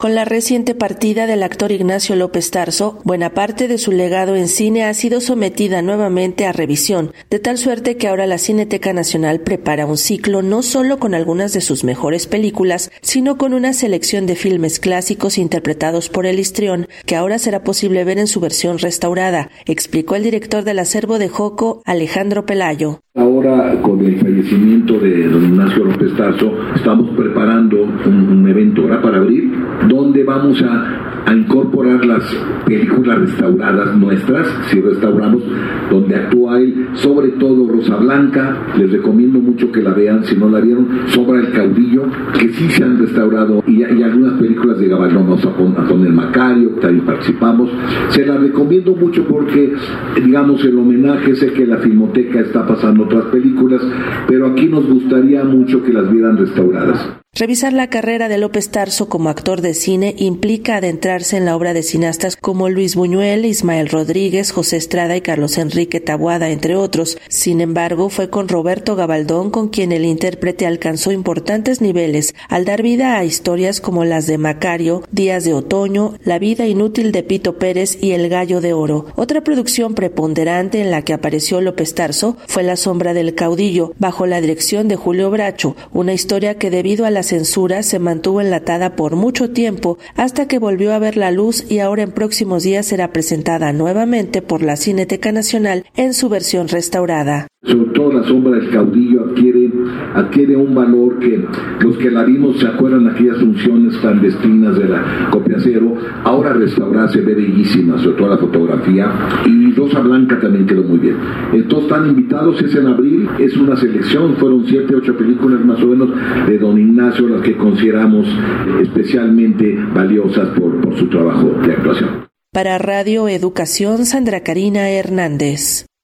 Con la reciente partida del actor Ignacio López Tarso, buena parte de su legado en cine ha sido sometida nuevamente a revisión, de tal suerte que ahora la Cineteca Nacional prepara un ciclo no solo con algunas de sus mejores películas, sino con una selección de filmes clásicos interpretados por el histrión, que ahora será posible ver en su versión restaurada, explicó el director del acervo de Joco, Alejandro Pelayo. Ahora, con el fallecimiento de don Ignacio López Tarso, estamos preparando un, evento ¿verdad? para abrir donde vamos a, incorporar las películas restauradas nuestras, si restauramos, donde actúa él, sobre todo Rosa Blanca, les recomiendo mucho que la vean, si no la vieron, Sobra el Caudillo, que sí se han restaurado, y, algunas películas de Gabaldón, vamos a, pon, a Macario, también participamos, se las recomiendo mucho porque, digamos, el homenaje, sé que la Filmoteca está pasando otras películas, pero aquí nos gustaría mucho que las vieran restauradas. Revisar la carrera de López Tarso como actor de cine implica adentrarse en la obra de cineastas como Luis Buñuel, Ismael Rodríguez, José Estrada y Carlos Enrique Tabuada, entre otros. Sin embargo, fue con Roberto Gabaldón con quien el intérprete alcanzó importantes niveles al dar vida a historias como las de Macario, Días de Otoño, La vida inútil de Pito Pérez y El Gallo de Oro. Otra producción preponderante en la que apareció López Tarso fue La sombra del caudillo, bajo la dirección de Julio Bracho, una historia que debido a la censura se mantuvo enlatada por mucho tiempo hasta que volvió a ver la luz y ahora en próximos días será presentada nuevamente por la Cineteca Nacional en su versión restaurada. Sobre todo la sombra del caudillo adquiere, adquiere un valor que los que la vimos se acuerdan de aquellas funciones clandestinas de la copia cero, ahora restaurada se ve bellísima, sobre todo la fotografía, y Rosa Blanca también quedó muy bien. Entonces están invitados, es en abril, es una selección, fueron siete, ocho películas más o menos de Don Ignacio, las que consideramos especialmente valiosas por, por su trabajo de actuación. Para Radio Educación, Sandra Karina Hernández.